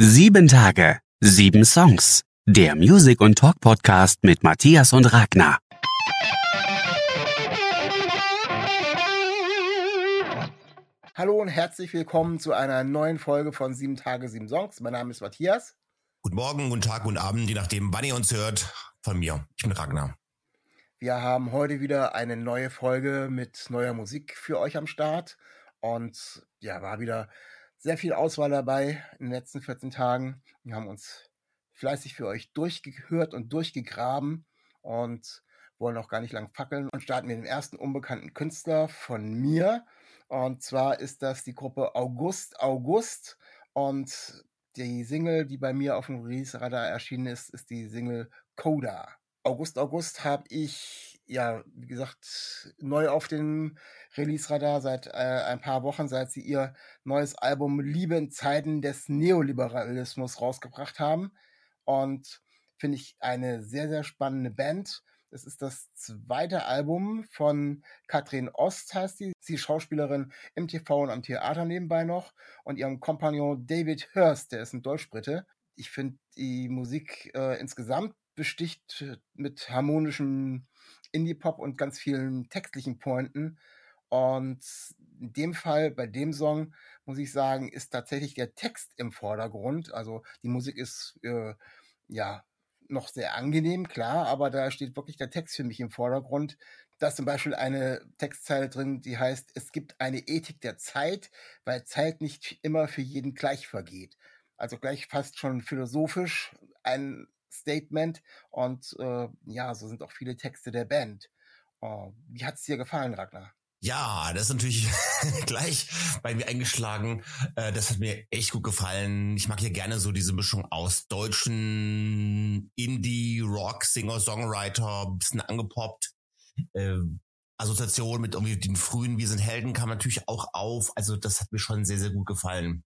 Sieben Tage, sieben Songs. Der Music- und Talk-Podcast mit Matthias und Ragnar. Hallo und herzlich willkommen zu einer neuen Folge von Sieben Tage, sieben Songs. Mein Name ist Matthias. Guten Morgen, guten Tag, guten Abend, je nachdem, wann ihr uns hört. Von mir. Ich bin Ragnar. Wir haben heute wieder eine neue Folge mit neuer Musik für euch am Start. Und ja, war wieder sehr viel Auswahl dabei in den letzten 14 Tagen. Wir haben uns fleißig für euch durchgehört und durchgegraben und wollen auch gar nicht lang fackeln und starten mit dem ersten unbekannten Künstler von mir. Und zwar ist das die Gruppe August August und die Single, die bei mir auf dem Release-Radar erschienen ist, ist die Single Coda. August August habe ich, ja, wie gesagt, neu auf dem Release-Radar seit äh, ein paar Wochen, seit sie ihr neues Album Liebe in Zeiten des Neoliberalismus rausgebracht haben. Und finde ich eine sehr, sehr spannende Band. Es ist das zweite Album von Katrin Ost, heißt sie. Sie ist Schauspielerin im TV und am Theater nebenbei noch. Und ihrem Kompagnon David Hurst, der ist ein Deutschbrite. Ich finde die Musik äh, insgesamt besticht mit harmonischem Indie-Pop und ganz vielen textlichen Pointen. Und in dem Fall, bei dem Song, muss ich sagen, ist tatsächlich der Text im Vordergrund. Also die Musik ist äh, ja noch sehr angenehm, klar, aber da steht wirklich der Text für mich im Vordergrund. Da ist zum Beispiel eine Textzeile drin, die heißt, es gibt eine Ethik der Zeit, weil Zeit nicht immer für jeden gleich vergeht. Also gleich fast schon philosophisch ein Statement und äh, ja, so sind auch viele Texte der Band. Oh, wie hat es dir gefallen, Ragnar? Ja, das ist natürlich gleich bei mir eingeschlagen. Äh, das hat mir echt gut gefallen. Ich mag ja gerne so diese Mischung aus deutschen Indie, Rock, Singer, Songwriter, bisschen angepoppt. Äh, Assoziation mit irgendwie den frühen Wir sind Helden kam natürlich auch auf. Also das hat mir schon sehr, sehr gut gefallen.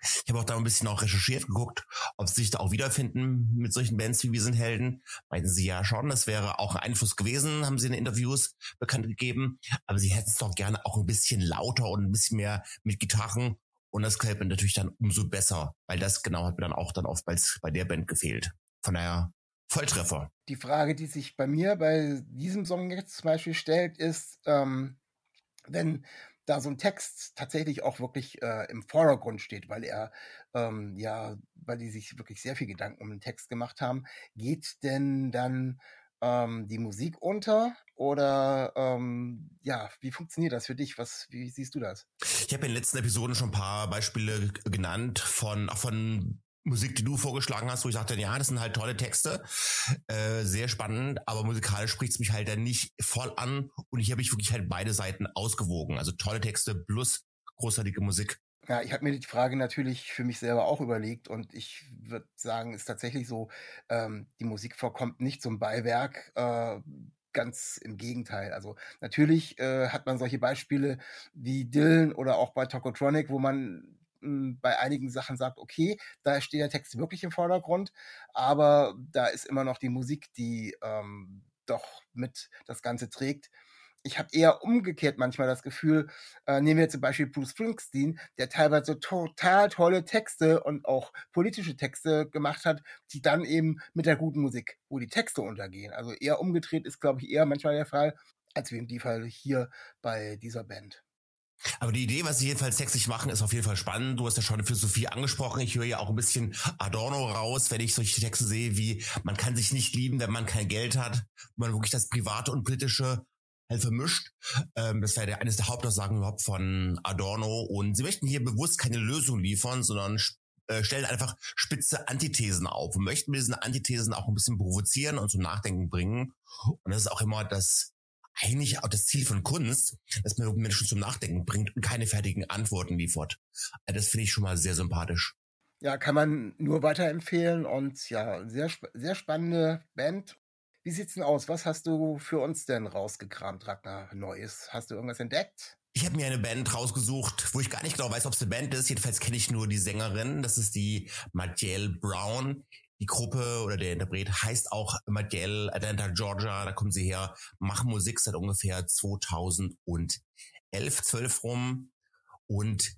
Ich habe auch da ein bisschen auch recherchiert, geguckt, ob sie sich da auch wiederfinden mit solchen Bands wie Wir sind Helden. Meinten sie ja schon, das wäre auch ein Einfluss gewesen, haben sie in Interviews bekannt gegeben. Aber sie hätten es doch gerne auch ein bisschen lauter und ein bisschen mehr mit Gitarren. Und das gefällt mir natürlich dann umso besser, weil das genau hat mir dann auch dann oftmals bei der Band gefehlt. Von daher Volltreffer. Die Frage, die sich bei mir bei diesem Song jetzt zum Beispiel stellt, ist, ähm, wenn da so ein Text tatsächlich auch wirklich äh, im Vordergrund steht, weil er, ähm, ja, weil die sich wirklich sehr viel Gedanken um den Text gemacht haben. Geht denn dann ähm, die Musik unter oder ähm, ja, wie funktioniert das für dich? Was, wie siehst du das? Ich habe in den letzten Episoden schon ein paar Beispiele genannt von, auch von Musik, die du vorgeschlagen hast, wo ich dachte, ja, das sind halt tolle Texte, äh, sehr spannend, aber musikalisch spricht es mich halt dann nicht voll an und hier habe ich wirklich halt beide Seiten ausgewogen. Also tolle Texte plus großartige Musik. Ja, ich habe mir die Frage natürlich für mich selber auch überlegt und ich würde sagen, ist tatsächlich so, ähm, die Musik vorkommt nicht zum Beiwerk, äh, ganz im Gegenteil. Also natürlich äh, hat man solche Beispiele wie Dylan oder auch bei Tokotronic, wo man bei einigen Sachen sagt, okay, da steht der Text wirklich im Vordergrund, aber da ist immer noch die Musik, die ähm, doch mit das Ganze trägt. Ich habe eher umgekehrt manchmal das Gefühl, äh, nehmen wir zum Beispiel Bruce Springsteen, der teilweise total tolle Texte und auch politische Texte gemacht hat, die dann eben mit der guten Musik, wo die Texte untergehen. Also eher umgedreht ist, glaube ich, eher manchmal der Fall, als wie die Fall hier bei dieser Band. Aber die Idee, was sie jedenfalls sexig machen, ist auf jeden Fall spannend. Du hast ja schon Philosophie angesprochen. Ich höre ja auch ein bisschen Adorno raus, wenn ich solche Texte sehe, wie man kann sich nicht lieben, wenn man kein Geld hat, man wirklich das Private und Politische halt vermischt. Ähm, das wäre eines der Hauptaussagen überhaupt von Adorno. Und sie möchten hier bewusst keine Lösung liefern, sondern äh, stellen einfach spitze Antithesen auf und möchten mit diesen Antithesen auch ein bisschen provozieren und zum Nachdenken bringen. Und das ist auch immer das eigentlich auch das Ziel von Kunst, dass man Menschen zum Nachdenken bringt und keine fertigen Antworten liefert. Äh, das finde ich schon mal sehr sympathisch. Ja, kann man nur weiterempfehlen und ja, sehr, sehr spannende Band. Wie sieht's denn aus? Was hast du für uns denn rausgekramt, Ragnar Neues? Hast du irgendwas entdeckt? Ich habe mir eine Band rausgesucht, wo ich gar nicht genau weiß, ob es eine Band ist. Jedenfalls kenne ich nur die Sängerin. Das ist die Marielle Brown. Die Gruppe oder der Interpret heißt auch Madiel Atlanta, Georgia. Da kommen sie her, machen Musik seit ungefähr 2011, 12 rum. Und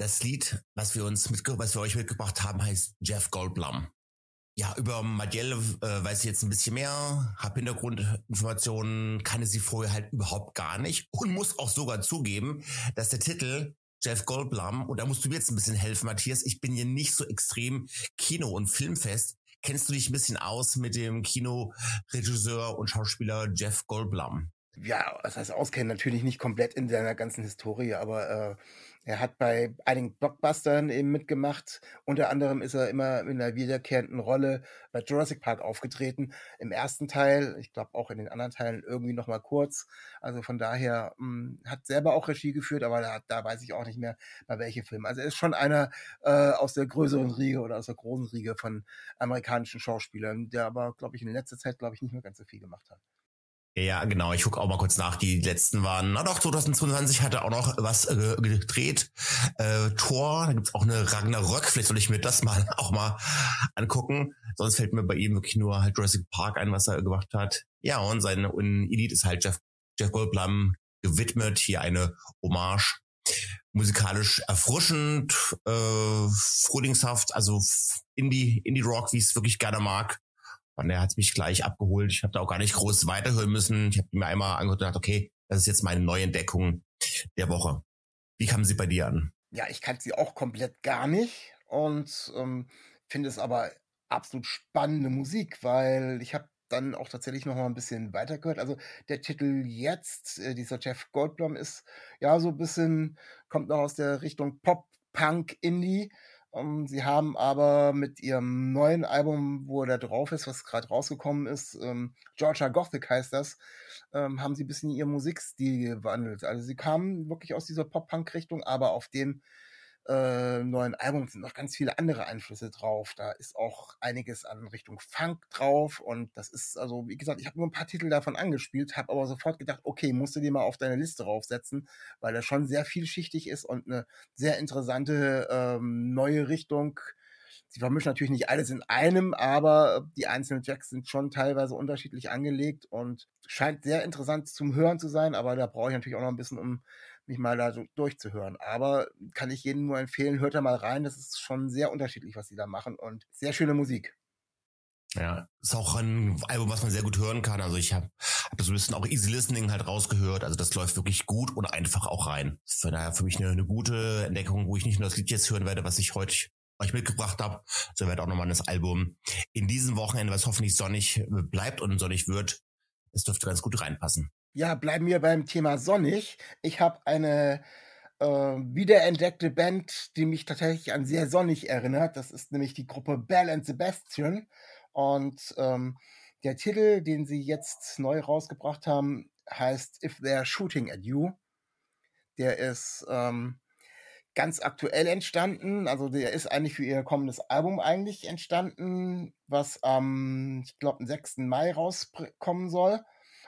Das Lied, was wir uns mit, was wir euch mitgebracht haben, heißt Jeff Goldblum. Ja, über Madiel äh, weiß ich jetzt ein bisschen mehr, habe Hintergrundinformationen, kannte sie vorher halt überhaupt gar nicht und muss auch sogar zugeben, dass der Titel Jeff Goldblum, und da musst du mir jetzt ein bisschen helfen, Matthias, ich bin hier nicht so extrem Kino- und Filmfest. Kennst du dich ein bisschen aus mit dem Kinoregisseur und Schauspieler Jeff Goldblum? Ja, das heißt auskennen, natürlich nicht komplett in seiner ganzen Historie, aber äh, er hat bei einigen Blockbustern eben mitgemacht. Unter anderem ist er immer in einer wiederkehrenden Rolle bei Jurassic Park aufgetreten. Im ersten Teil, ich glaube auch in den anderen Teilen irgendwie noch mal kurz. Also von daher mh, hm, hat selber auch Regie geführt, aber da, da weiß ich auch nicht mehr, bei welchem Film. Also er ist schon einer äh, aus der größeren Riege oder aus der großen Riege von amerikanischen Schauspielern, der aber, glaube ich, in letzter Zeit, glaube ich, nicht mehr ganz so viel gemacht hat. Ja, genau. Ich gucke auch mal kurz nach. Die letzten waren, na doch, 2022 hat er auch noch was äh, gedreht. Äh, Tor, da gibt's auch eine Ragnarök. Vielleicht soll ich mir das mal auch mal angucken. Sonst fällt mir bei ihm wirklich nur halt Jurassic Park ein, was er gemacht hat. Ja, und sein und Elite ist halt Jeff, Jeff Goldblum gewidmet. Hier eine Hommage. Musikalisch erfrischend, äh, frühlingshaft, also Indie, Indie Rock, wie ich es wirklich gerne mag. Und er hat mich gleich abgeholt. Ich habe da auch gar nicht groß weiterhören müssen. Ich habe mir einmal angehört und gedacht, okay, das ist jetzt meine Neuentdeckung der Woche. Wie kamen sie bei dir an? Ja, ich kannte sie auch komplett gar nicht und ähm, finde es aber absolut spannende Musik, weil ich habe dann auch tatsächlich noch mal ein bisschen weitergehört. Also der Titel jetzt, äh, dieser Jeff Goldblum ist ja so ein bisschen, kommt noch aus der Richtung Pop, Punk, Indie um, ähm, sie haben aber mit ihrem neuen Album, wo er da drauf ist, was gerade rausgekommen ist, ähm, Georgia Gothic heißt das, ähm, haben sie ein bisschen ihren Musikstil gewandelt. Also sie kamen wirklich aus dieser Pop-Punk-Richtung, aber auf dem äh, neuen Album sind noch ganz viele andere Einflüsse drauf. Da ist auch einiges an Richtung Funk drauf und das ist, also wie gesagt, ich habe nur ein paar Titel davon angespielt, habe aber sofort gedacht, okay, musst du dir mal auf deine Liste draufsetzen, weil das schon sehr vielschichtig ist und eine sehr interessante ähm, neue Richtung. Sie vermischen natürlich nicht alles in einem, aber die einzelnen Jacks sind schon teilweise unterschiedlich angelegt und scheint sehr interessant zum Hören zu sein, aber da brauche ich natürlich auch noch ein bisschen, um mich mal da so durchzuhören. Aber kann ich jedem nur empfehlen, hört da mal rein. Das ist schon sehr unterschiedlich, was sie da machen und sehr schöne Musik. Ja, ist auch ein Album, was man sehr gut hören kann. Also ich habe hab so ein bisschen auch Easy Listening halt rausgehört. Also das läuft wirklich gut und einfach auch rein. Von daher für mich eine, eine gute Entdeckung, wo ich nicht nur das Lied jetzt hören werde, was ich heute euch mitgebracht habe, sondern werde auch nochmal das Album in diesem Wochenende, was hoffentlich sonnig bleibt und sonnig wird. Es dürfte ganz gut reinpassen. Ja, bleiben wir beim Thema sonnig. Ich habe eine äh, wiederentdeckte Band, die mich tatsächlich an sehr sonnig erinnert. Das ist nämlich die Gruppe Bell and Sebastian. Und ähm, der Titel, den sie jetzt neu rausgebracht haben, heißt If They're Shooting at You. Der ist ähm, ganz aktuell entstanden. Also der ist eigentlich für ihr kommendes Album eigentlich entstanden, was am, ich glaube, am 6. Mai rauskommen soll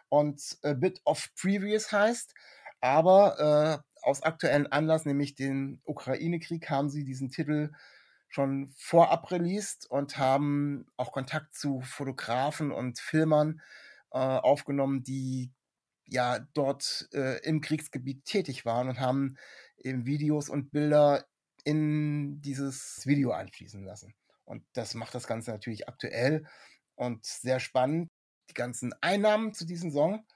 und A Bit of Previous heißt. Aber äh, aus aktuellen Anlass, nämlich den Ukraine-Krieg, haben sie diesen Titel schon vorab released und haben auch Kontakt zu Fotografen und Filmern äh, aufgenommen, die ja dort äh, im Kriegsgebiet tätig waren und haben eben Videos und Bilder in dieses Video einfließen lassen. Und das macht das Ganze natürlich aktuell und sehr spannend die ganzen Einnahmen zu diesem Song,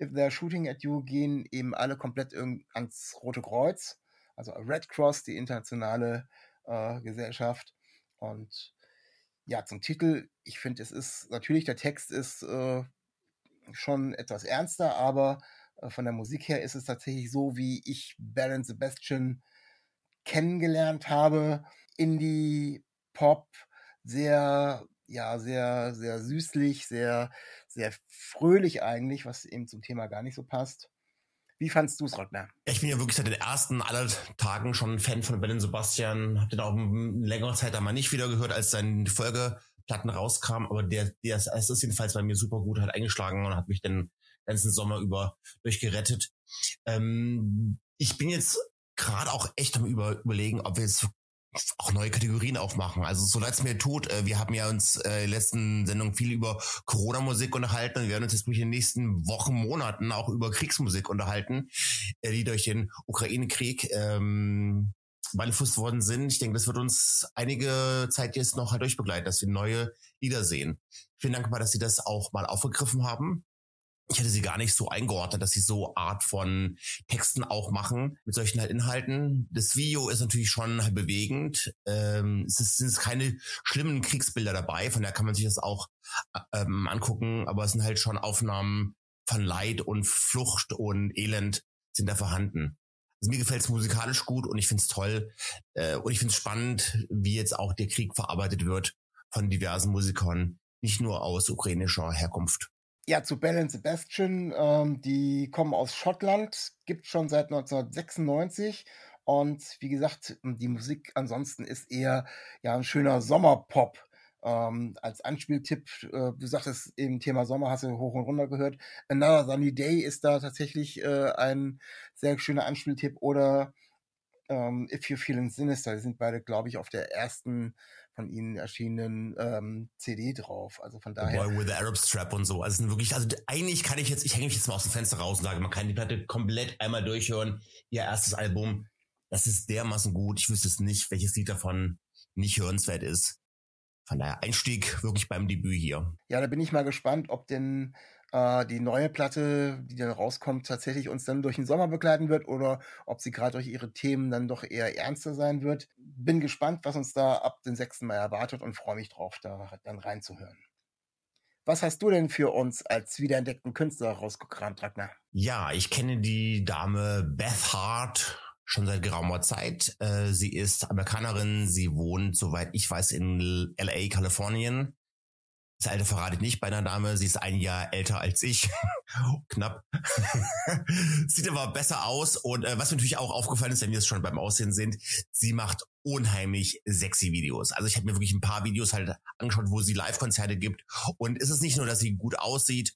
If They're Shooting at You, gehen eben alle komplett ans Rote Kreuz, also Red Cross, die internationale äh, Gesellschaft. Und ja, zum Titel, ich finde, es ist natürlich, der Text ist äh, schon etwas ernster, aber von der Musik her ist es tatsächlich so, wie ich Baron Sebastian kennengelernt habe. Indie, Pop, sehr ja, sehr, sehr süßlich, sehr, sehr fröhlich eigentlich, was eben zum Thema gar nicht so passt. Wie fandst du es, Rottner? Ich bin ja wirklich seit den ersten aller Tagen schon ein Fan von Ben Sebastian. Hab den auch eine längere Zeit einmal nicht wieder gehört, als seine Folgeplatten rauskamen. Aber der, der ist, ist jedenfalls bei mir super gut, hat eingeschlagen und hat mich den ganzen Sommer über durchgerettet. Ähm, ich bin jetzt gerade auch echt am über, überlegen, ob wir jetzt auch neue Kategorien aufmachen. Also so leid es mir tut, äh, wir haben ja uns äh, in der letzten Sendung viel über Corona-Musik unterhalten und wir werden uns jetzt durch die nächsten Wochen, Monaten auch über Kriegsmusik unterhalten, äh, die durch den Ukraine-Krieg ähm, beeinflusst worden sind. Ich denke, das wird uns einige Zeit jetzt noch durchbegleiten, dass wir neue Lieder sehen. Vielen Dank mal, dass Sie das auch mal aufgegriffen haben. Ich hätte sie gar nicht so eingeordnet, dass sie so Art von Texten auch machen mit solchen halt Inhalten. Das Video ist natürlich schon halt bewegend. Ähm, es sind keine schlimmen Kriegsbilder dabei, von daher kann man sich das auch ähm, angucken, aber es sind halt schon Aufnahmen von Leid und Flucht und Elend sind da vorhanden. Also mir gefällt es musikalisch gut und ich finde es toll äh, und ich finde es spannend, wie jetzt auch der Krieg verarbeitet wird von diversen Musikern, nicht nur aus ukrainischer Herkunft. Ja, zu Bell and Sebastian, ähm, die kommen aus Schottland, gibt schon seit 1996 und wie gesagt, die Musik ansonsten ist eher ja ein schöner Sommerpop. Ähm, als Anspieltipp, äh, du sagtest eben Thema Sommer, hast du hoch und runter gehört. Another Sunny Day ist da tatsächlich äh, ein sehr schöner Anspieltipp. Oder ähm, If You're Feeling Sinister, die sind beide, glaube ich, auf der ersten von ihnen erschienenen ähm, CD drauf. Also von daher. The Boy with the Arab Strap und so. Also sind wirklich, also eigentlich kann ich jetzt, ich hänge mich jetzt mal aus dem Fenster raus und sage, man kann die Platte komplett einmal durchhören. Ihr erstes Album, das ist dermaßen gut. Ich wüsste es nicht, welches Lied davon nicht hörenswert ist. Von daher Einstieg wirklich beim Debüt hier. Ja, da bin ich mal gespannt, ob denn äh, die neue Platte, die dann rauskommt, tatsächlich uns dann durch den Sommer begleiten wird oder ob sie gerade durch ihre Themen dann doch eher ernster sein wird. Bin gespannt, was uns da ab dem 6. Mai erwartet und freue mich drauf, da dann reinzuhören. Was hast du denn für uns als wiederentdeckten Künstler rausgekramt, Ragnar? Ja, ich kenne die Dame Beth Hart schon seit geraumer Zeit. Äh, sie ist Amerikanerin, sie wohnt, soweit ich weiß, in LA, Kalifornien. Das Alter verrate ich nicht bei einer Dame, sie ist ein Jahr älter als ich. Knapp. Sieht aber besser aus. Und äh, was mir natürlich auch aufgefallen ist, wenn wir es schon beim Aussehen sind, sie macht unheimlich sexy Videos. Also ich habe mir wirklich ein paar Videos halt angeschaut, wo sie Live-Konzerte gibt. Und ist es nicht nur, dass sie gut aussieht,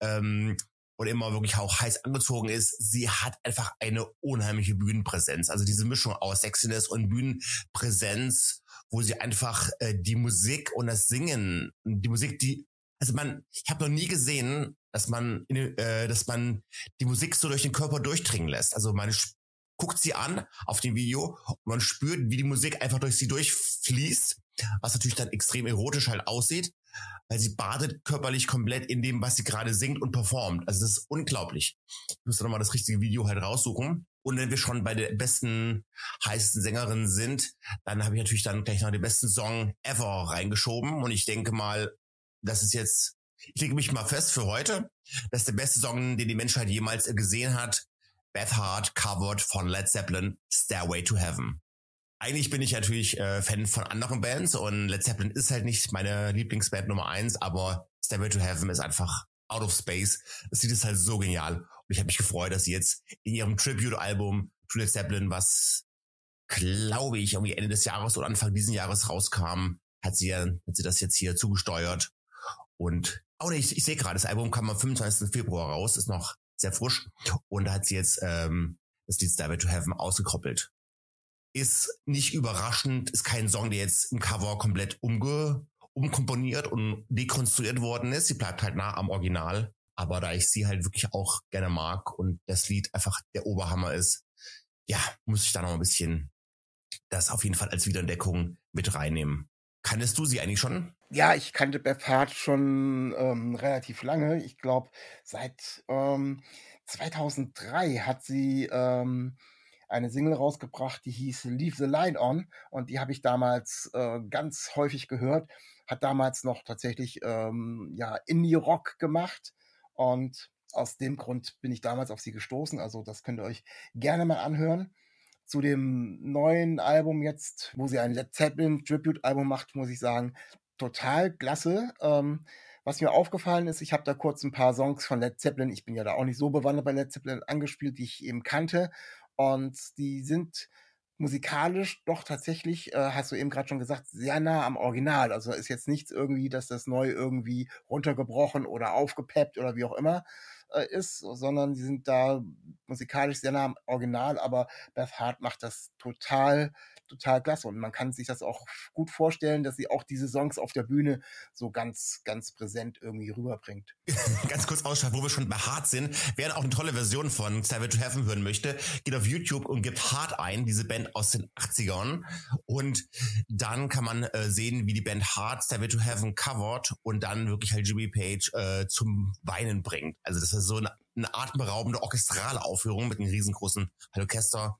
ähm, und immer wirklich auch heiß angezogen ist, sie hat einfach eine unheimliche Bühnenpräsenz. Also diese Mischung aus Sexiness und Bühnenpräsenz, wo sie einfach äh, die Musik und das Singen, die Musik, die, also man, ich habe noch nie gesehen, dass man, äh, dass man die Musik so durch den Körper durchdringen lässt. Also man guckt sie an auf dem Video und man spürt, wie die Musik einfach durch sie durchfließt, was natürlich dann extrem erotisch halt aussieht weil sie badet körperlich komplett in dem, was sie gerade singt und performt. Also das ist unglaublich. Ich muss nochmal das richtige Video halt raussuchen. Und wenn wir schon bei der besten, heißesten Sängerin sind, dann habe ich natürlich dann gleich noch den besten Song ever reingeschoben. Und ich denke mal, das ist jetzt, ich lege mich mal fest für heute, das ist der beste Song, den die Menschheit jemals gesehen hat. Beth Hart covered von Led Zeppelin, Stairway to Heaven. Eigentlich bin ich natürlich äh, Fan von anderen Bands und Led Zeppelin ist halt nicht meine Lieblingsband Nummer eins, aber Stairway to Heaven ist einfach out of space. Das Lied ist halt so genial und ich habe mich gefreut, dass sie jetzt in ihrem Tribute-Album to Led Zeppelin, was glaube ich irgendwie Ende des Jahres oder Anfang diesen Jahres rauskam, hat sie ja, hat sie das jetzt hier zugesteuert und oh nee, ich, ich sehe gerade, das Album kam am 25. Februar raus, ist noch sehr frisch und da hat sie jetzt ähm, das Lied Stairway to Heaven ausgekoppelt ist nicht überraschend, ist kein Song, der jetzt im Cover komplett umge umkomponiert und dekonstruiert worden ist. Sie bleibt halt nah am Original. Aber da ich sie halt wirklich auch gerne mag und das Lied einfach der Oberhammer ist, ja, muss ich da noch ein bisschen das auf jeden Fall als Wiederentdeckung mit reinnehmen. Kanntest du sie eigentlich schon? Ja, ich kannte Beth Hart schon ähm, relativ lange. Ich glaube, seit ähm, 2003 hat sie ähm, eine Single rausgebracht, die hieß Leave the Line On und die habe ich damals äh, ganz häufig gehört. Hat damals noch tatsächlich ähm, ja Indie-Rock gemacht und aus dem Grund bin ich damals auf sie gestoßen. Also das könnt ihr euch gerne mal anhören. Zu dem neuen Album jetzt, wo sie ein Led Zeppelin Tribute-Album macht, muss ich sagen, total klasse. Ähm, was mir aufgefallen ist, ich habe da kurz ein paar Songs von Led Zeppelin, ich bin ja da auch nicht so bewandert bei Led Zeppelin, angespielt, die ich eben kannte. Und die sind musikalisch doch tatsächlich, äh, hast du eben gerade schon gesagt, sehr nah am Original. Also ist jetzt nichts irgendwie, dass das neu irgendwie runtergebrochen oder aufgepeppt oder wie auch immer äh, ist, sondern die sind da musikalisch sehr nah am Original, aber Beth Hart macht das total total klasse. Und man kann sich das auch gut vorstellen, dass sie auch diese Songs auf der Bühne so ganz, ganz präsent irgendwie rüberbringt. ganz kurz ausschaut, wo wir schon bei Hard sind. Wer auch eine tolle Version von to Heaven hören möchte, geht auf YouTube und gibt Hard ein, diese Band aus den 80ern. Und dann kann man äh, sehen, wie die Band Stairway to Heaven covert und dann wirklich halt Jimmy Page äh, zum Weinen bringt. Also das ist so eine, eine atemberaubende orchestrale Aufführung mit einem riesengroßen Orchester.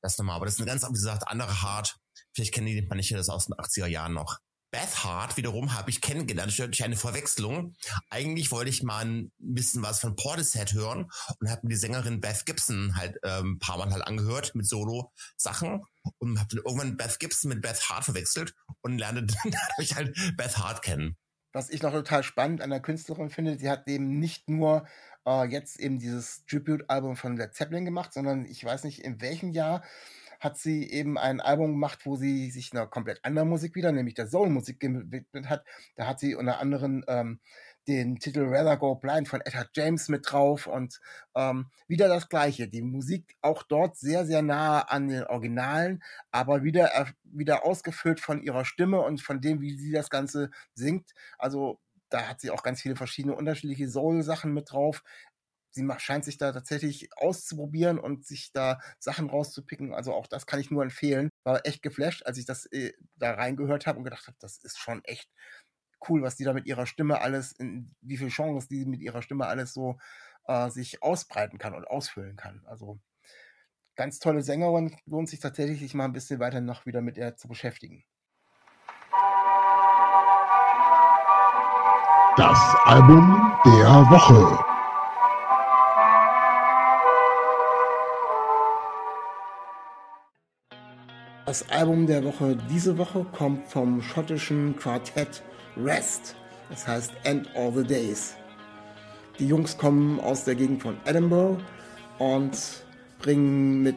Das nochmal. Aber das ist eine ganz, wie gesagt, andere Hard. Vielleicht kennen die manche das aus den 80er Jahren noch. Beth Hart wiederum habe ich kennengelernt durch eine Verwechslung. Eigentlich wollte ich mal ein bisschen was von Portishead hören und habe mir die Sängerin Beth Gibson halt ähm, ein paar Mal halt angehört mit Solo-Sachen und habe dann irgendwann Beth Gibson mit Beth Hart verwechselt und lernte dann dadurch halt Beth Hart kennen. Was ich noch total spannend an der Künstlerin finde, sie hat eben nicht nur äh, jetzt eben dieses Tribute-Album von Led Zeppelin gemacht, sondern ich weiß nicht in welchem Jahr hat sie eben ein Album gemacht, wo sie sich einer komplett anderen Musik wieder, nämlich der Soul-Musik gewidmet hat. Da hat sie unter anderem ähm, den Titel Rather Go Blind von Edward James mit drauf und ähm, wieder das Gleiche. Die Musik auch dort sehr, sehr nah an den Originalen, aber wieder, äh, wieder ausgefüllt von ihrer Stimme und von dem, wie sie das Ganze singt. Also da hat sie auch ganz viele verschiedene unterschiedliche Soul-Sachen mit drauf sie scheint sich da tatsächlich auszuprobieren und sich da Sachen rauszupicken. Also auch das kann ich nur empfehlen. War echt geflasht, als ich das äh, da reingehört habe und gedacht habe, das ist schon echt cool, was die da mit ihrer Stimme alles, in, wie viele Chancen die mit ihrer Stimme alles so äh, sich ausbreiten kann und ausfüllen kann. Also ganz tolle Sängerin, lohnt sich tatsächlich, sich mal ein bisschen weiter noch wieder mit ihr zu beschäftigen. Das Album der Woche. Das Album der Woche diese Woche kommt vom schottischen Quartett Rest. Das heißt End All the Days. Die Jungs kommen aus der Gegend von Edinburgh und bringen mit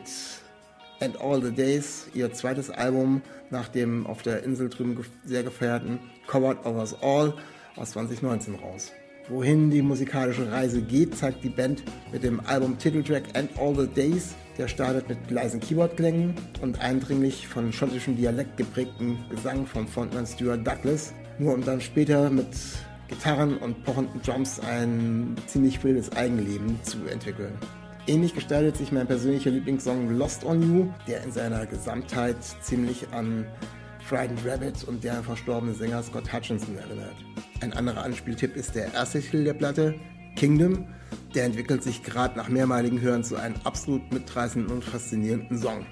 End All the Days ihr zweites Album nach dem auf der Insel drüben sehr gefeierten Covered Overs All aus 2019 raus. Wohin die musikalische Reise geht, zeigt die Band mit dem Album Titeltrack End All the Days der startet mit leisen Keyboardklängen und eindringlich von schottischem Dialekt geprägten Gesang von Frontman Stuart Douglas, nur um dann später mit Gitarren und pochenden Drums ein ziemlich wildes Eigenleben zu entwickeln. Ähnlich gestaltet sich mein persönlicher Lieblingssong Lost on You, der in seiner Gesamtheit ziemlich an Frightened Rabbit und der verstorbene Sänger Scott Hutchinson erinnert. Ein anderer Anspieltipp ist der erste Titel der Platte, Kingdom, der entwickelt sich gerade nach mehrmaligen Hören zu einem absolut mitreißenden und faszinierenden Song.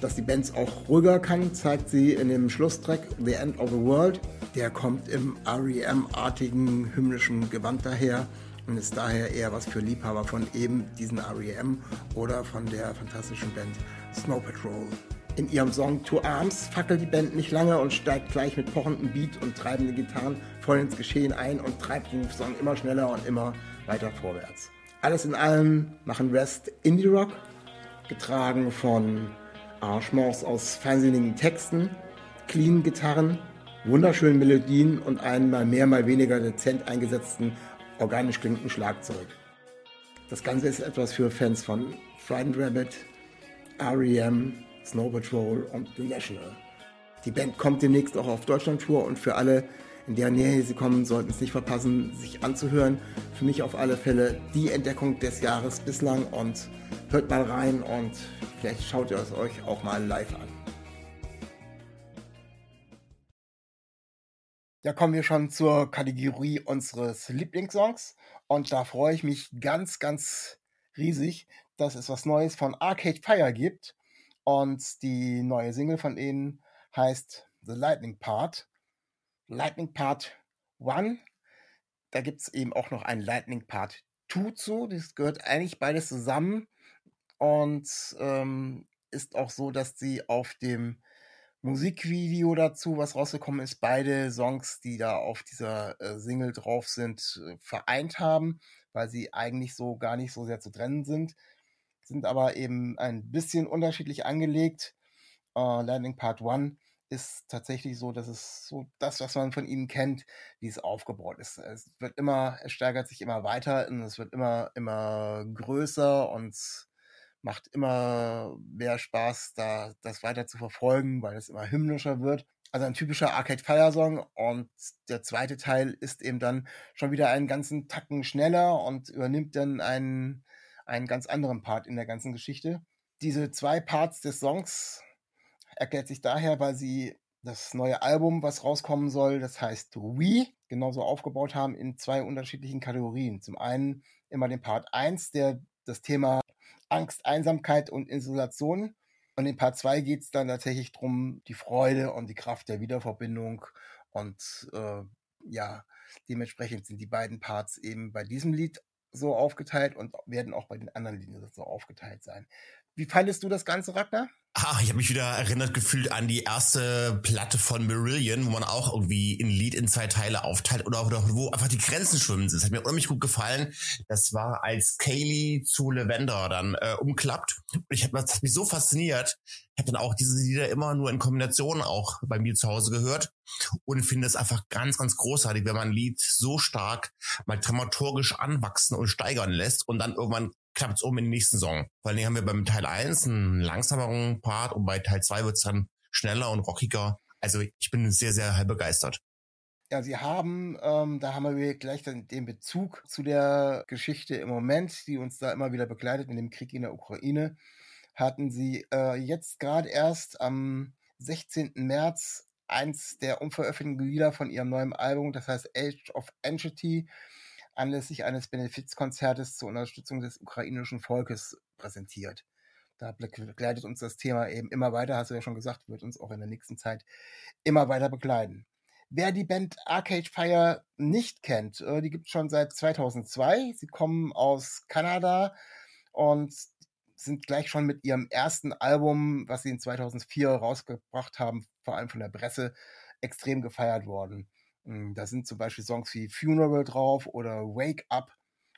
Dass die Band auch ruhiger kann, zeigt sie in dem Schlusstrack The End of the World. Der kommt im REM-artigen hymnischen Gewand daher und ist daher eher was für Liebhaber von eben diesen REM oder von der fantastischen Band Snow Patrol. In ihrem Song To Arms fackelt die Band nicht lange und steigt gleich mit pochendem Beat und treibenden Gitarren voll ins Geschehen ein und treibt den Song immer schneller und immer weiter vorwärts. Alles in allem machen Rest Indie Rock, getragen von Arrangements aus feinsinnigen Texten, clean Gitarren, wunderschönen Melodien und einem mal mehr, mal weniger dezent eingesetzten, organisch klingenden Schlagzeug. Das Ganze ist etwas für Fans von Frightened Rabbit, REM, Snow Patrol und The National. Die Band kommt demnächst auch auf Deutschland-Tour und für alle, in der Nähe sie kommen, sollten es nicht verpassen, sich anzuhören. Für mich auf alle Fälle die Entdeckung des Jahres bislang und hört mal rein und vielleicht schaut ihr es euch auch mal live an. Ja, kommen wir schon zur Kategorie unseres Lieblingssongs und da freue ich mich ganz, ganz riesig, dass es was Neues von Arcade Fire gibt und die neue Single von ihnen heißt The Lightning Part. Lightning Part 1. Da gibt es eben auch noch ein Lightning Part 2 zu. Das gehört eigentlich beides zusammen und ähm, ist auch so, dass sie auf dem Musikvideo dazu, was rausgekommen ist, beide Songs, die da auf dieser äh, Single drauf sind, äh, vereint haben, weil sie eigentlich so gar nicht so sehr zu trennen sind, sind aber eben ein bisschen unterschiedlich angelegt. Äh, Lightning Part 1 ist tatsächlich so, dass es so das, was man von ihnen kennt, wie es aufgebaut ist. Es wird immer, es steigert sich immer weiter und es wird immer, immer größer und Macht immer mehr Spaß, da das weiter zu verfolgen, weil es immer hymnischer wird. Also ein typischer Arcade Fire Song und der zweite Teil ist eben dann schon wieder einen ganzen Tacken schneller und übernimmt dann einen, einen ganz anderen Part in der ganzen Geschichte. Diese zwei Parts des Songs erklärt sich daher, weil sie das neue Album, was rauskommen soll, das heißt We, genauso aufgebaut haben in zwei unterschiedlichen Kategorien. Zum einen immer den Part 1, der das Thema Angst, Einsamkeit und Isolation. Und in Part 2 geht es dann tatsächlich darum, die Freude und die Kraft der Wiederverbindung. Und äh, ja, dementsprechend sind die beiden Parts eben bei diesem Lied so aufgeteilt und werden auch bei den anderen Liedern so aufgeteilt sein. Wie fandest du das Ganze, Ragnar? Ach, ich habe mich wieder erinnert gefühlt an die erste Platte von Marillion, wo man auch irgendwie ein Lied in zwei Teile aufteilt oder, oder wo einfach die Grenzen schwimmen. Das hat mir unheimlich gut gefallen. Das war als Kaylee zu Lavender dann äh, umklappt. Und ich habe das hat mich so fasziniert. Ich habe dann auch diese Lieder immer nur in Kombination auch bei mir zu Hause gehört und finde es einfach ganz, ganz großartig, wenn man ein Lied so stark mal dramaturgisch anwachsen und steigern lässt und dann irgendwann klappt es um in den nächsten Song. Vor allen haben wir beim Teil 1 einen langsameren Part und bei Teil 2 wird es dann schneller und rockiger. Also ich bin sehr, sehr begeistert. Ja, Sie haben, ähm, da haben wir gleich den, den Bezug zu der Geschichte im Moment, die uns da immer wieder begleitet in dem Krieg in der Ukraine. Hatten Sie äh, jetzt gerade erst am 16. März eins der unveröffentlichten Lieder von Ihrem neuen Album, das heißt Age of Entity, anlässlich eines Benefizkonzertes zur Unterstützung des ukrainischen Volkes präsentiert. Da begleitet uns das Thema eben immer weiter, hast du ja schon gesagt, wird uns auch in der nächsten Zeit immer weiter begleiten. Wer die Band Arcade Fire nicht kennt, äh, die gibt es schon seit 2002. Sie kommen aus Kanada und sind gleich schon mit ihrem ersten Album, was sie in 2004 rausgebracht haben, vor allem von der Presse, extrem gefeiert worden. Hm, da sind zum Beispiel Songs wie Funeral drauf oder Wake Up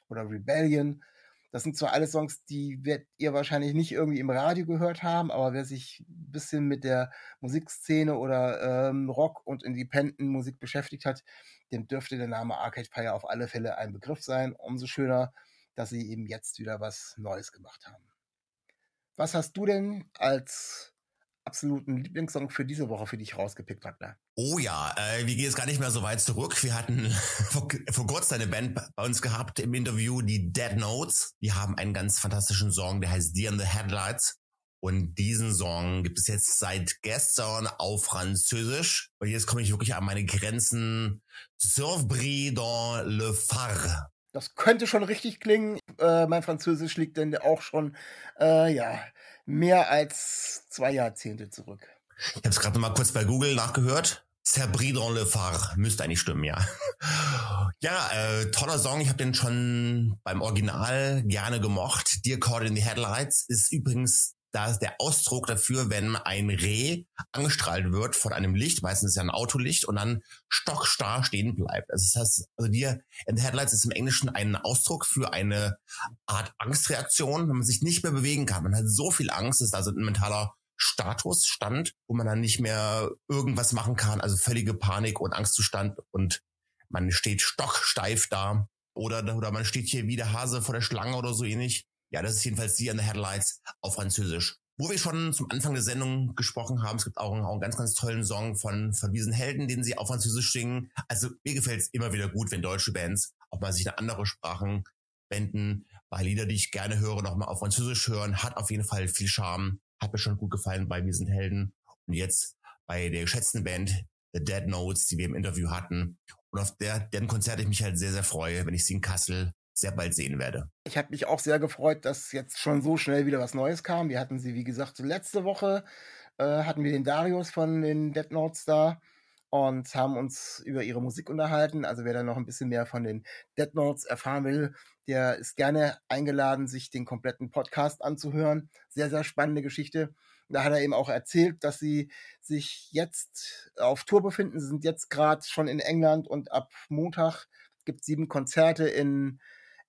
oder Rebellion. Das sind zwar alles Songs, die werdet ihr wahrscheinlich nicht irgendwie im Radio gehört haben, aber wer sich ein bisschen mit der Musikszene oder ähm, Rock und Independent-Musik beschäftigt hat, dem dürfte der Name Arcade Fire auf alle Fälle ein Begriff sein. Umso schöner, dass sie eben jetzt wieder was Neues gemacht haben. Was hast du denn als absoluten Lieblingssong für diese Woche für dich rausgepickt, Wagner? Oh ja, äh, wir gehen jetzt gar nicht mehr so weit zurück. Wir hatten vor, vor kurzem eine Band bei uns gehabt im Interview, die Dead Notes. Die haben einen ganz fantastischen Song, der heißt Dear in the Headlights. Und diesen Song gibt es jetzt seit gestern auf Französisch. Und jetzt komme ich wirklich an meine Grenzen. Survbris dans le phare. Das könnte schon richtig klingen. Äh, mein Französisch liegt denn auch schon, äh, ja, mehr als zwei Jahrzehnte zurück. Ich habe es gerade mal kurz bei Google nachgehört. Cerbri dans le phare. Müsste eigentlich stimmen, ja. Ja, äh, toller Song. Ich habe den schon beim Original gerne gemocht. Dear Caught in the Headlights ist übrigens da ist der Ausdruck dafür, wenn ein Reh angestrahlt wird von einem Licht, meistens ist ja ein Autolicht, und dann stockstarr stehen bleibt. Also das heißt, also dir in the Headlights ist im Englischen ein Ausdruck für eine Art Angstreaktion, wenn man sich nicht mehr bewegen kann. Man hat so viel Angst, ist also ein mentaler Status, Stand, wo man dann nicht mehr irgendwas machen kann, also völlige Panik und Angstzustand und man steht stocksteif da oder, oder man steht hier wie der Hase vor der Schlange oder so ähnlich. Ja, das ist jedenfalls die an the Headlights auf Französisch. Wo wir schon zum Anfang der Sendung gesprochen haben, es gibt auch einen, auch einen ganz, ganz tollen Song von, von diesen Helden, den sie auf Französisch singen. Also mir gefällt es immer wieder gut, wenn deutsche Bands auch mal sich in andere Sprachen wenden. Bei Lieder, die ich gerne höre, nochmal auf Französisch hören, hat auf jeden Fall viel Charme. Hat mir schon gut gefallen bei Wir Helden. Und jetzt bei der geschätzten Band The Dead Notes, die wir im Interview hatten. Und auf der, deren Konzert ich mich halt sehr, sehr freue, wenn ich sie in Kassel sehr bald sehen werde. Ich habe mich auch sehr gefreut, dass jetzt schon so schnell wieder was Neues kam. Wir hatten sie, wie gesagt, letzte Woche äh, hatten wir den Darius von den Dead Notes da und haben uns über ihre Musik unterhalten. Also wer da noch ein bisschen mehr von den Dead Notes erfahren will, der ist gerne eingeladen, sich den kompletten Podcast anzuhören. Sehr, sehr spannende Geschichte. Da hat er eben auch erzählt, dass sie sich jetzt auf Tour befinden. Sie sind jetzt gerade schon in England und ab Montag gibt es sieben Konzerte in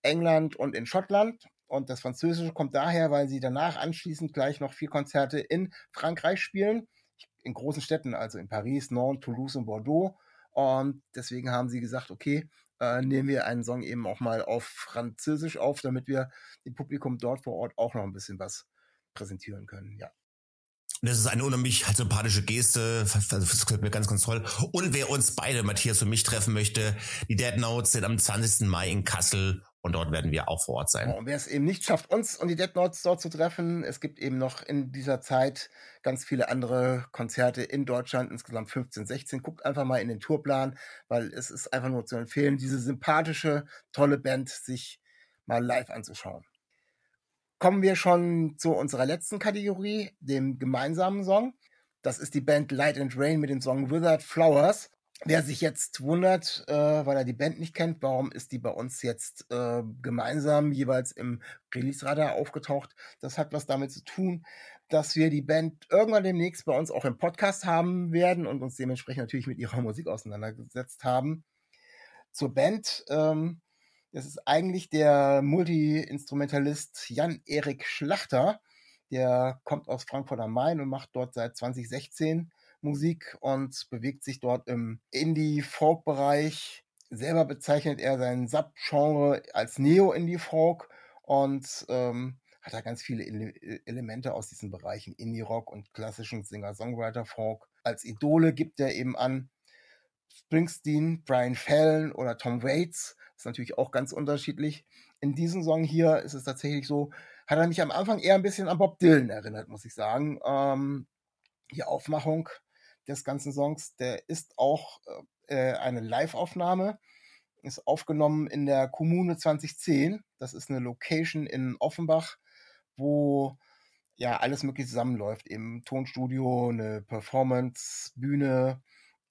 England und in Schottland. Und das Französische kommt daher, weil sie danach anschließend gleich noch vier Konzerte in Frankreich spielen. In großen Städten, also in Paris, Nantes, Toulouse und Bordeaux. Und deswegen haben sie gesagt, okay, äh, nehmen wir einen Song eben auch mal auf Französisch auf, damit wir dem Publikum dort vor Ort auch noch ein bisschen was präsentieren können. Ja. Das ist eine unheimlich halt sympathische Geste. Das gefällt mir ganz, ganz toll. Und wer uns beide, Matthias und mich, treffen möchte, die Dead Notes sind am 20. Mai in Kassel und dort werden wir auch vor Ort sein. Und wer es eben nicht schafft, uns und die Dead Notes dort zu treffen, es gibt eben noch in dieser Zeit ganz viele andere Konzerte in Deutschland, insgesamt 15, 16. Guckt einfach mal in den Tourplan, weil es ist einfach nur zu empfehlen, diese sympathische, tolle Band sich mal live anzuschauen kommen wir schon zu unserer letzten Kategorie, dem gemeinsamen Song. Das ist die Band Light and Rain mit dem Song Withered Flowers. Wer sich jetzt wundert, äh, weil er die Band nicht kennt, warum ist die bei uns jetzt äh, gemeinsam jeweils im Release-Radar aufgetaucht? Das hat was damit zu tun, dass wir die Band irgendwann demnächst bei uns auch im Podcast haben werden und uns dementsprechend natürlich mit ihrer Musik auseinandergesetzt haben. Zur Band. Ähm, das ist eigentlich der Multi-Instrumentalist Jan-Erik Schlachter. Der kommt aus Frankfurt am Main und macht dort seit 2016 Musik und bewegt sich dort im Indie-Folk-Bereich. Selber bezeichnet er sein Subgenre als Neo-Indie-Folk und ähm, hat da ganz viele Ele Elemente aus diesen Bereichen Indie-Rock und klassischen Singer-Songwriter-Folk. Als Idole gibt er eben an Springsteen, Brian Fallon oder Tom Waits ist natürlich auch ganz unterschiedlich. In diesem Song hier ist es tatsächlich so, hat er mich am Anfang eher ein bisschen an Bob Dylan erinnert, muss ich sagen. Ähm, die Aufmachung des ganzen Songs, der ist auch äh, eine Live-Aufnahme, ist aufgenommen in der Kommune 2010. Das ist eine Location in Offenbach, wo ja alles mögliche zusammenläuft. Im Tonstudio, eine Performance, Bühne,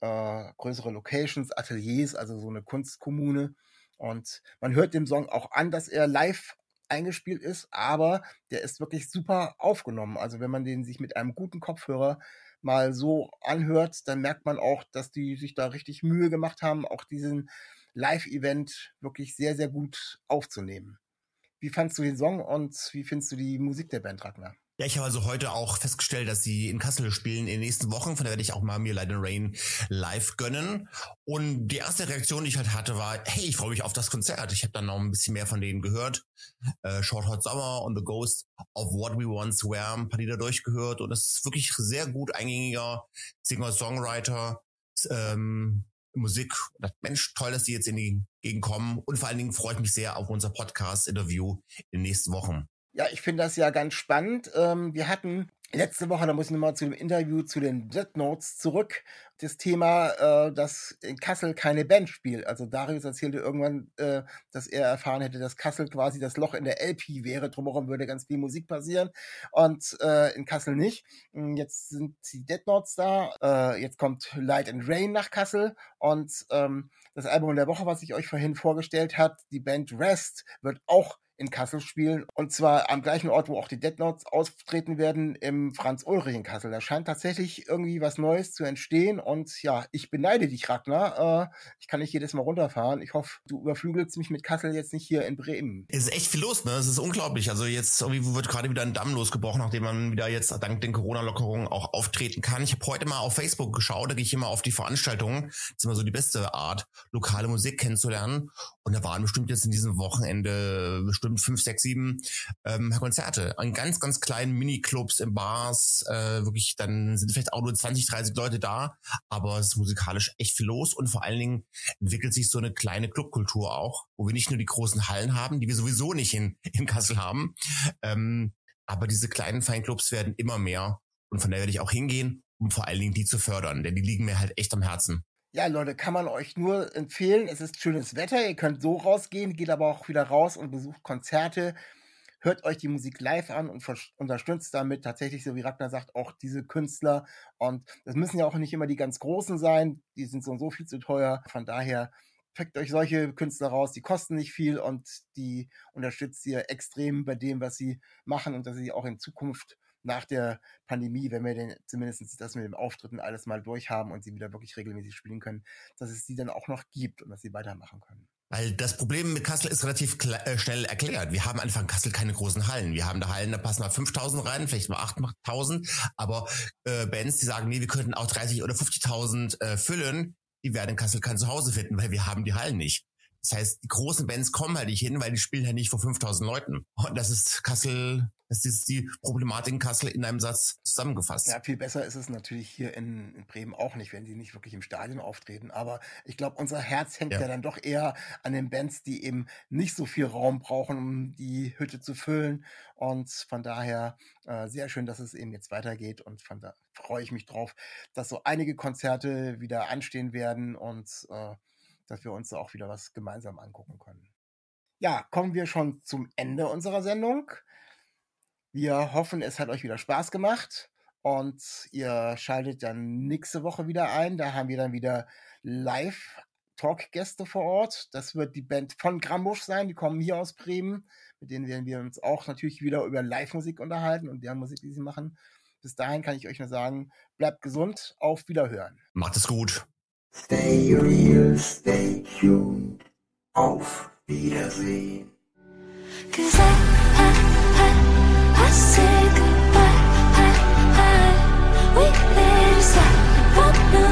äh, größere Locations, Ateliers, also so eine Kunstkommune. Und man hört dem Song auch an, dass er live eingespielt ist, aber der ist wirklich super aufgenommen. Also wenn man den sich mit einem guten Kopfhörer mal so anhört, dann merkt man auch, dass die sich da richtig Mühe gemacht haben, auch diesen Live-Event wirklich sehr, sehr gut aufzunehmen. Wie fandst du den Song und wie findest du die Musik der Band Ragnar? Ja, ich habe also heute auch festgestellt, dass sie in Kassel spielen in den nächsten Wochen. Von daher werde ich auch mal mir Light and Rain live gönnen. Und die erste Reaktion, die ich halt hatte, war, hey, ich freue mich auf das Konzert. Ich habe dann noch ein bisschen mehr von denen gehört. Äh, Short Hot Summer und The Ghost of What We Once Were, ein paar Lieder durchgehört. Und es ist wirklich sehr gut eingängiger Singer-Songwriter. Ähm, Musik. Mensch, toll, dass die jetzt in die Gegend kommen. Und vor allen Dingen freue ich mich sehr auf unser Podcast-Interview in den nächsten Wochen. Ja, ich finde das ja ganz spannend. Ähm, wir hatten letzte Woche, da muss ich nochmal zu dem Interview zu den Dead Notes zurück, das Thema, äh, dass in Kassel keine Band spielt. Also Darius erzählte irgendwann, äh, dass er erfahren hätte, dass Kassel quasi das Loch in der LP wäre. Drumherum würde ganz viel Musik passieren und äh, in Kassel nicht. Hm, jetzt sind die Dead Notes da. Äh, jetzt kommt Light and Rain nach Kassel und ähm, das Album der Woche, was ich euch vorhin vorgestellt hat, die Band Rest, wird auch in Kassel spielen. Und zwar am gleichen Ort, wo auch die Dead Notes auftreten werden, im Franz Ulrich in Kassel. Da scheint tatsächlich irgendwie was Neues zu entstehen. Und ja, ich beneide dich, Ragnar. Äh, ich kann nicht jedes Mal runterfahren. Ich hoffe, du überflügelst mich mit Kassel jetzt nicht hier in Bremen. Es ist echt viel los, ne? Es ist unglaublich. Also jetzt irgendwie wird gerade wieder ein Damm losgebrochen, nachdem man wieder jetzt dank den Corona-Lockerungen auch auftreten kann. Ich habe heute mal auf Facebook geschaut, da gehe ich immer auf die Veranstaltungen. Das ist immer so die beste Art, lokale Musik kennenzulernen. Und da waren bestimmt jetzt in diesem Wochenende bestimmt fünf, sechs, sieben ähm, Konzerte. An ganz, ganz kleinen Miniclubs, in Bars. Äh, wirklich, dann sind vielleicht auch nur 20, 30 Leute da. Aber es ist musikalisch echt viel los. Und vor allen Dingen entwickelt sich so eine kleine Clubkultur auch, wo wir nicht nur die großen Hallen haben, die wir sowieso nicht in, in Kassel haben. Ähm, aber diese kleinen Feinclubs werden immer mehr. Und von daher werde ich auch hingehen, um vor allen Dingen die zu fördern, denn die liegen mir halt echt am Herzen. Ja, Leute, kann man euch nur empfehlen. Es ist schönes Wetter. Ihr könnt so rausgehen, geht aber auch wieder raus und besucht Konzerte. Hört euch die Musik live an und unterstützt damit tatsächlich, so wie Ragnar sagt, auch diese Künstler. Und das müssen ja auch nicht immer die ganz Großen sein. Die sind so und so viel zu teuer. Von daher packt euch solche Künstler raus, die kosten nicht viel und die unterstützt ihr extrem bei dem, was sie machen und dass sie auch in Zukunft nach der Pandemie, wenn wir denn zumindest das mit dem Auftritten alles mal durchhaben und sie wieder wirklich regelmäßig spielen können, dass es sie dann auch noch gibt und dass sie weitermachen können. Weil das Problem mit Kassel ist relativ äh, schnell erklärt. Wir haben in Kassel keine großen Hallen. Wir haben da Hallen, da passen mal 5000 rein, vielleicht mal 8000. Aber äh, Bands, die sagen, nee, wir könnten auch 30 oder 50.000 äh, füllen, die werden in Kassel kein Zuhause finden, weil wir haben die Hallen nicht. Das heißt, die großen Bands kommen halt nicht hin, weil die spielen halt nicht vor 5000 Leuten. Und das ist Kassel, das ist die Problematik in Kassel in einem Satz zusammengefasst. Ja, viel besser ist es natürlich hier in, in Bremen auch nicht, wenn die nicht wirklich im Stadion auftreten. Aber ich glaube, unser Herz hängt ja. ja. dann doch eher an den Bands, die eben nicht so viel Raum brauchen, um die Hütte zu füllen. Und von daher äh, sehr schön, dass es eben jetzt weitergeht. Und von da freue ich mich drauf, dass so einige Konzerte wieder anstehen werden und äh, dass wir uns auch wieder was gemeinsam angucken können. Ja, kommen wir schon zum Ende unserer Sendung. Wir hoffen, es hat euch wieder Spaß gemacht und ihr schaltet dann nächste Woche wieder ein. Da haben wir dann wieder live Talkgäste vor Ort. Das wird die Band von Grambusch sein. Die kommen hier aus Bremen. Mit denen werden wir uns auch natürlich wieder über Live-Musik unterhalten und deren Musik, die sie machen. Bis dahin kann ich euch nur sagen, bleibt gesund, auf Wiederhören. Macht es gut. Stay real, stay tuned. Auf Wiedersehen. say goodbye. I, I, we made it stop.